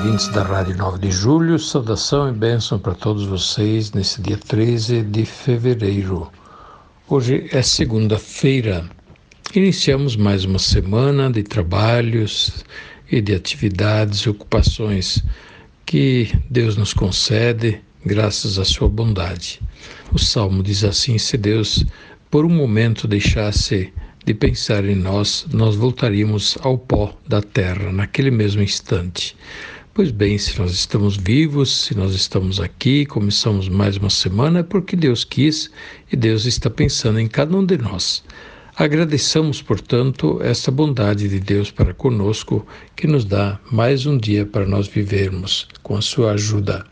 ouvintes da Rádio 9 de Julho, saudação e bênção para todos vocês nesse dia 13 de fevereiro. Hoje é segunda-feira. Iniciamos mais uma semana de trabalhos e de atividades e ocupações que Deus nos concede graças à sua bondade. O salmo diz assim: se Deus por um momento deixasse de pensar em nós, nós voltaríamos ao pó da terra naquele mesmo instante. Pois bem, se nós estamos vivos, se nós estamos aqui, começamos mais uma semana, é porque Deus quis e Deus está pensando em cada um de nós. Agradeçamos, portanto, esta bondade de Deus para conosco, que nos dá mais um dia para nós vivermos com a sua ajuda.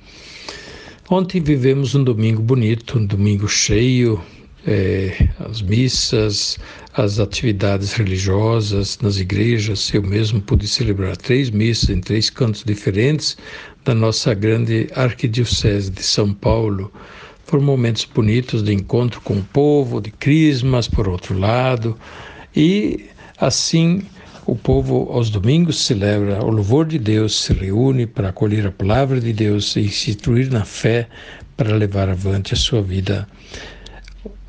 Ontem vivemos um domingo bonito, um domingo cheio, é, as missas, as atividades religiosas nas igrejas. Eu mesmo pude celebrar três missas em três cantos diferentes da nossa grande arquidiocese de São Paulo. Foram momentos bonitos de encontro com o povo, de crismas, por outro lado, e assim o povo aos domingos celebra o louvor de Deus, se reúne para acolher a palavra de Deus e se instruir na fé para levar avante a sua vida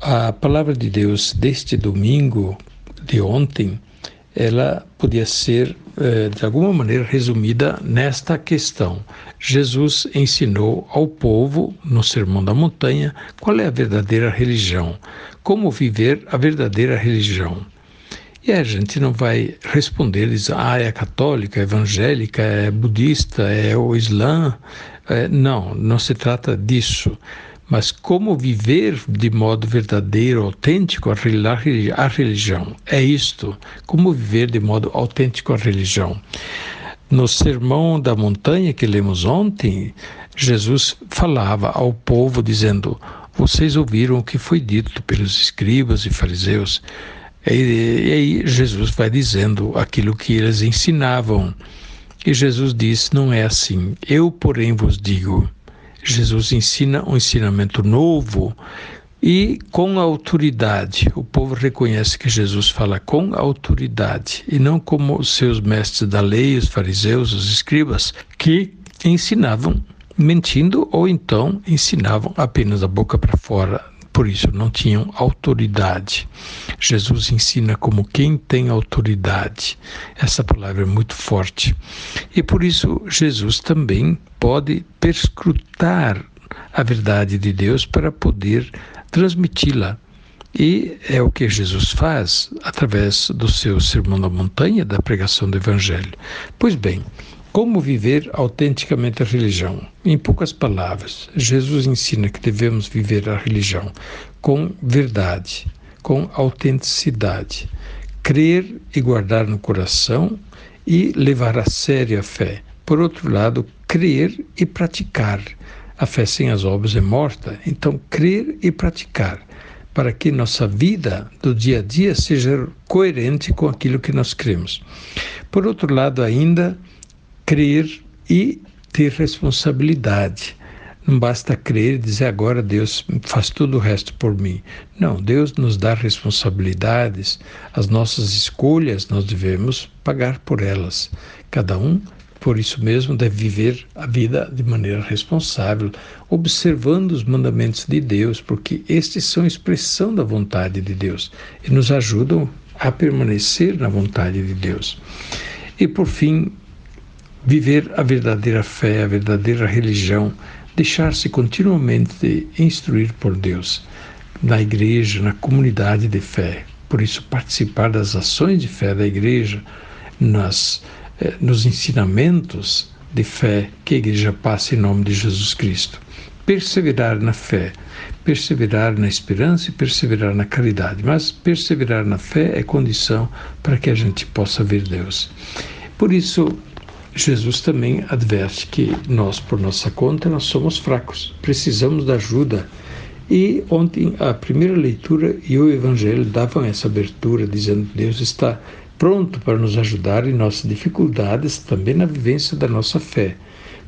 a palavra de Deus deste domingo, de ontem, ela podia ser, eh, de alguma maneira, resumida nesta questão. Jesus ensinou ao povo, no Sermão da Montanha, qual é a verdadeira religião, como viver a verdadeira religião. E a gente não vai responder, diz, ah, é católica, é evangélica, é budista, é o Islã. É, não, não se trata disso mas como viver de modo verdadeiro, autêntico a religião. É isto, como viver de modo autêntico a religião. No Sermão da Montanha que lemos ontem, Jesus falava ao povo dizendo: Vocês ouviram o que foi dito pelos escribas e fariseus. E, aí Jesus vai dizendo aquilo que eles ensinavam. E Jesus diz: Não é assim. Eu, porém, vos digo. Jesus ensina um ensinamento novo e com autoridade. O povo reconhece que Jesus fala com autoridade e não como os seus mestres da lei, os fariseus, os escribas, que ensinavam mentindo ou então ensinavam apenas da boca para fora, por isso não tinham autoridade. Jesus ensina como quem tem autoridade. Essa palavra é muito forte. E por isso Jesus também pode perscrutar a verdade de Deus para poder transmiti-la. E é o que Jesus faz através do seu Sermão da Montanha, da pregação do Evangelho. Pois bem, como viver autenticamente a religião? Em poucas palavras, Jesus ensina que devemos viver a religião com verdade, com autenticidade, crer e guardar no coração e levar a sério a fé. Por outro lado, crer e praticar. A fé sem as obras é morta, então crer e praticar para que nossa vida do dia a dia seja coerente com aquilo que nós cremos. Por outro lado, ainda crer e ter responsabilidade. Não basta crer e dizer agora Deus faz tudo o resto por mim. Não, Deus nos dá responsabilidades, as nossas escolhas nós devemos pagar por elas. Cada um, por isso mesmo, deve viver a vida de maneira responsável, observando os mandamentos de Deus, porque estes são expressão da vontade de Deus e nos ajudam a permanecer na vontade de Deus. E por fim, viver a verdadeira fé, a verdadeira religião, deixar-se continuamente instruir por Deus, na igreja, na comunidade de fé. Por isso, participar das ações de fé da igreja, nas, eh, nos ensinamentos de fé que a igreja passa em nome de Jesus Cristo. perseverar na fé, perseverar na esperança e perseverar na caridade. Mas perseverar na fé é condição para que a gente possa ver Deus. Por isso, Jesus também adverte que nós, por nossa conta, nós somos fracos, precisamos da ajuda. E ontem a primeira leitura e o Evangelho davam essa abertura, dizendo que Deus está pronto para nos ajudar em nossas dificuldades, também na vivência da nossa fé.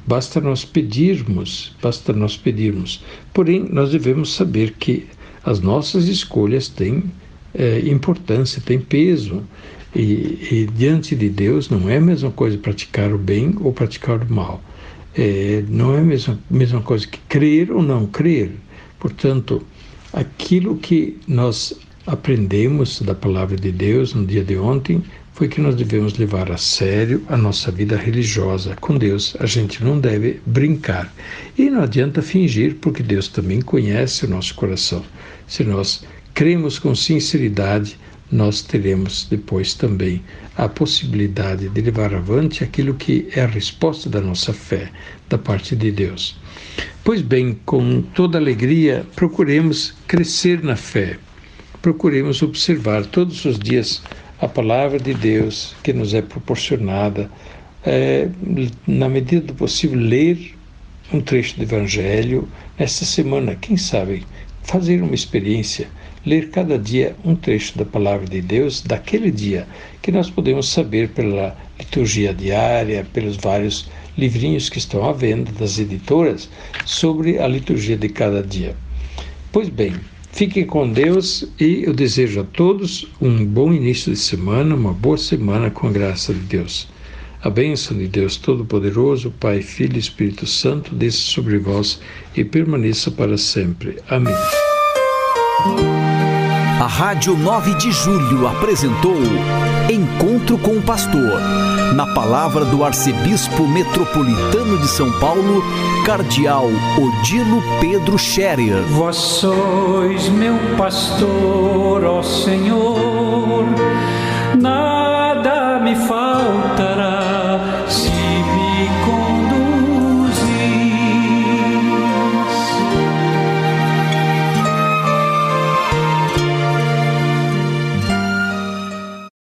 Basta nós pedirmos, basta nós pedirmos. Porém, nós devemos saber que as nossas escolhas têm é, importância, têm peso. E, e, diante de Deus não é a mesma coisa praticar o bem ou praticar o mal. É, não é a mesma, mesma coisa que crer ou não crer. Portanto, aquilo que nós aprendemos da palavra de Deus no dia de ontem foi que nós devemos levar a sério a nossa vida religiosa. Com Deus, a gente não deve brincar. E não adianta fingir, porque Deus também conhece o nosso coração. Se nós cremos com sinceridade, nós teremos depois também a possibilidade de levar avante aquilo que é a resposta da nossa fé da parte de Deus. Pois bem, com toda alegria, procuremos crescer na fé. Procuremos observar todos os dias a palavra de Deus que nos é proporcionada, é, na medida do possível, ler um trecho do Evangelho. Nesta semana, quem sabe, fazer uma experiência ler cada dia um trecho da palavra de Deus daquele dia, que nós podemos saber pela liturgia diária, pelos vários livrinhos que estão à venda das editoras sobre a liturgia de cada dia. Pois bem, fiquem com Deus e eu desejo a todos um bom início de semana, uma boa semana com a graça de Deus. A bênção de Deus Todo-Poderoso, Pai, Filho e Espírito Santo, desça sobre vós e permaneça para sempre. Amém. A Rádio 9 de Julho apresentou Encontro com o Pastor, na palavra do Arcebispo Metropolitano de São Paulo, Cardeal Odilo Pedro Scherer. Vós sois meu pastor, ó Senhor, faltará